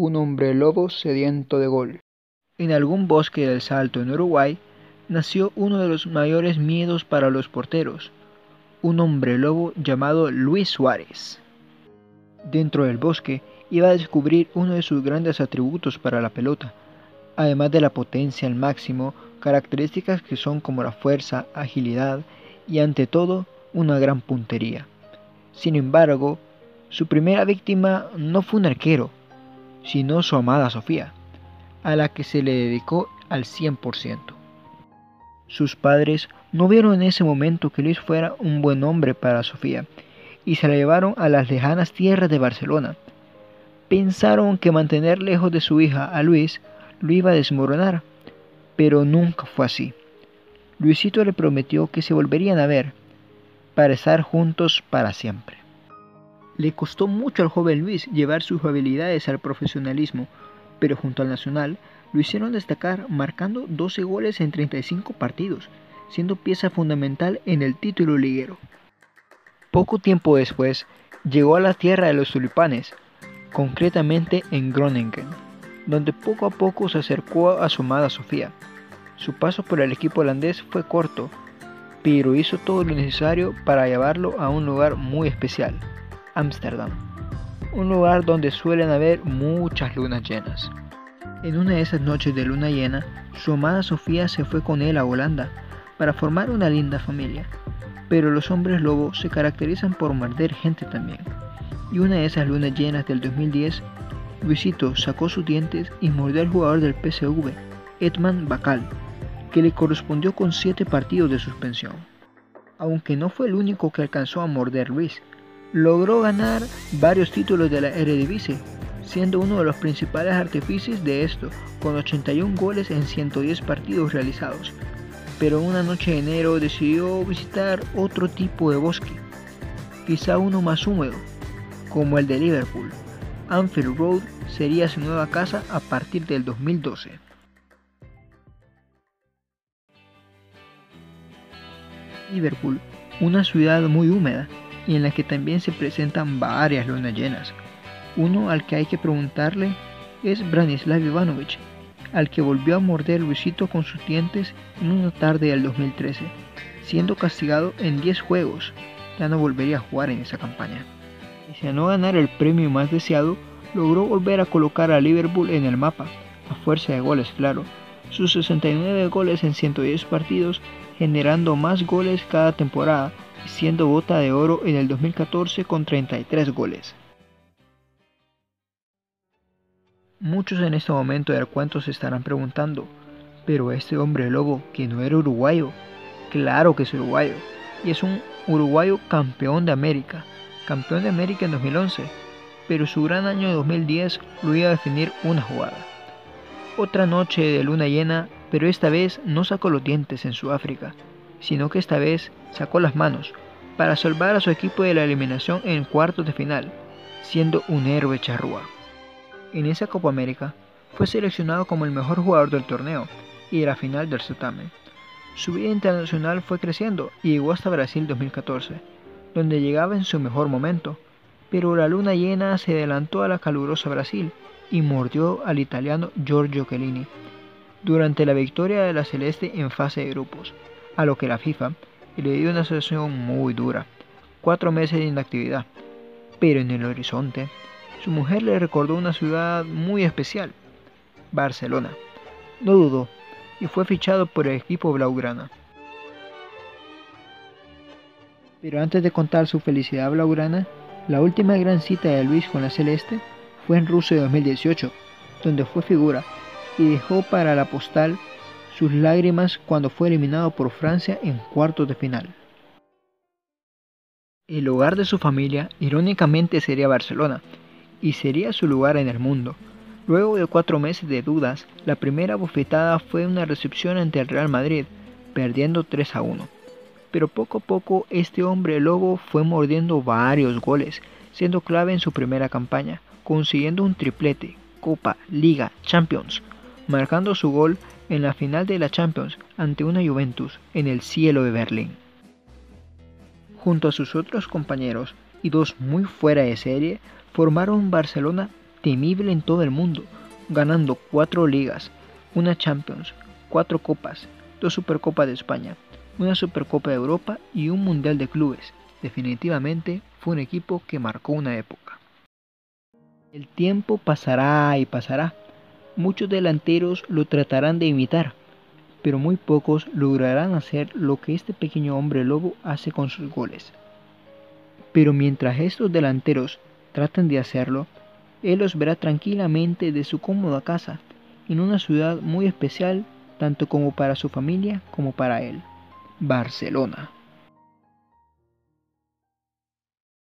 un hombre lobo sediento de gol. En algún bosque del Salto en Uruguay nació uno de los mayores miedos para los porteros, un hombre lobo llamado Luis Suárez. Dentro del bosque iba a descubrir uno de sus grandes atributos para la pelota, además de la potencia al máximo, características que son como la fuerza, agilidad y ante todo una gran puntería. Sin embargo, su primera víctima no fue un arquero, sino su amada Sofía, a la que se le dedicó al 100%. Sus padres no vieron en ese momento que Luis fuera un buen hombre para Sofía y se la llevaron a las lejanas tierras de Barcelona. Pensaron que mantener lejos de su hija a Luis lo iba a desmoronar, pero nunca fue así. Luisito le prometió que se volverían a ver, para estar juntos para siempre. Le costó mucho al joven Luis llevar sus habilidades al profesionalismo, pero junto al Nacional lo hicieron destacar marcando 12 goles en 35 partidos, siendo pieza fundamental en el título liguero. Poco tiempo después, llegó a la tierra de los tulipanes, concretamente en Groningen, donde poco a poco se acercó a su amada Sofía. Su paso por el equipo holandés fue corto, pero hizo todo lo necesario para llevarlo a un lugar muy especial, Ámsterdam, un lugar donde suelen haber muchas lunas llenas. En una de esas noches de luna llena, su amada Sofía se fue con él a Holanda para formar una linda familia. Pero los hombres lobo se caracterizan por morder gente también. Y una de esas lunas llenas del 2010, Luisito sacó sus dientes y mordió al jugador del PSV, Edman Bacal, que le correspondió con 7 partidos de suspensión. Aunque no fue el único que alcanzó a morder Luis, logró ganar varios títulos de la Eredivisie, siendo uno de los principales artífices de esto, con 81 goles en 110 partidos realizados. Pero una noche de enero decidió visitar otro tipo de bosque, quizá uno más húmedo, como el de Liverpool. Anfield Road sería su nueva casa a partir del 2012. Liverpool, una ciudad muy húmeda y en la que también se presentan varias lunas llenas. Uno al que hay que preguntarle es Branislav Ivanovic, al que volvió a morder Luisito con sus dientes en una tarde del 2013, siendo castigado en 10 juegos. Ya no volvería a jugar en esa campaña. Y a no ganar el premio más deseado, logró volver a colocar a Liverpool en el mapa, a fuerza de goles, claro. Sus 69 goles en 110 partidos generando más goles cada temporada, siendo bota de oro en el 2014 con 33 goles. Muchos en este momento del cuento se estarán preguntando, pero este hombre lobo que no era uruguayo, claro que es uruguayo, y es un uruguayo campeón de América, campeón de América en 2011, pero su gran año de 2010 lo iba a definir una jugada. Otra noche de luna llena pero esta vez no sacó los dientes en Sudáfrica, sino que esta vez sacó las manos para salvar a su equipo de la eliminación en cuartos de final, siendo un héroe charrúa. En esa Copa América fue seleccionado como el mejor jugador del torneo y de la final del certamen. Su vida internacional fue creciendo y llegó hasta Brasil 2014, donde llegaba en su mejor momento, pero la luna llena se adelantó a la calurosa Brasil y mordió al italiano Giorgio Chiellini, durante la victoria de la Celeste en fase de grupos, a lo que la FIFA le dio una situación muy dura, cuatro meses de inactividad. Pero en el horizonte, su mujer le recordó una ciudad muy especial, Barcelona. No dudó y fue fichado por el equipo Blaugrana. Pero antes de contar su felicidad blaugrana, la última gran cita de Luis con la Celeste fue en Rusia de 2018, donde fue figura y dejó para la postal sus lágrimas cuando fue eliminado por Francia en cuartos de final. El hogar de su familia irónicamente sería Barcelona, y sería su lugar en el mundo. Luego de cuatro meses de dudas, la primera bofetada fue una recepción ante el Real Madrid, perdiendo 3 a 1. Pero poco a poco este hombre lobo fue mordiendo varios goles, siendo clave en su primera campaña, consiguiendo un triplete, Copa, Liga, Champions, marcando su gol en la final de la Champions ante una Juventus en el cielo de Berlín. Junto a sus otros compañeros y dos muy fuera de serie, formaron Barcelona temible en todo el mundo, ganando cuatro ligas, una Champions, cuatro copas, dos Supercopas de España, una Supercopa de Europa y un Mundial de Clubes. Definitivamente fue un equipo que marcó una época. El tiempo pasará y pasará. Muchos delanteros lo tratarán de imitar, pero muy pocos lograrán hacer lo que este pequeño hombre lobo hace con sus goles. Pero mientras estos delanteros traten de hacerlo, él los verá tranquilamente de su cómoda casa, en una ciudad muy especial tanto como para su familia como para él, Barcelona.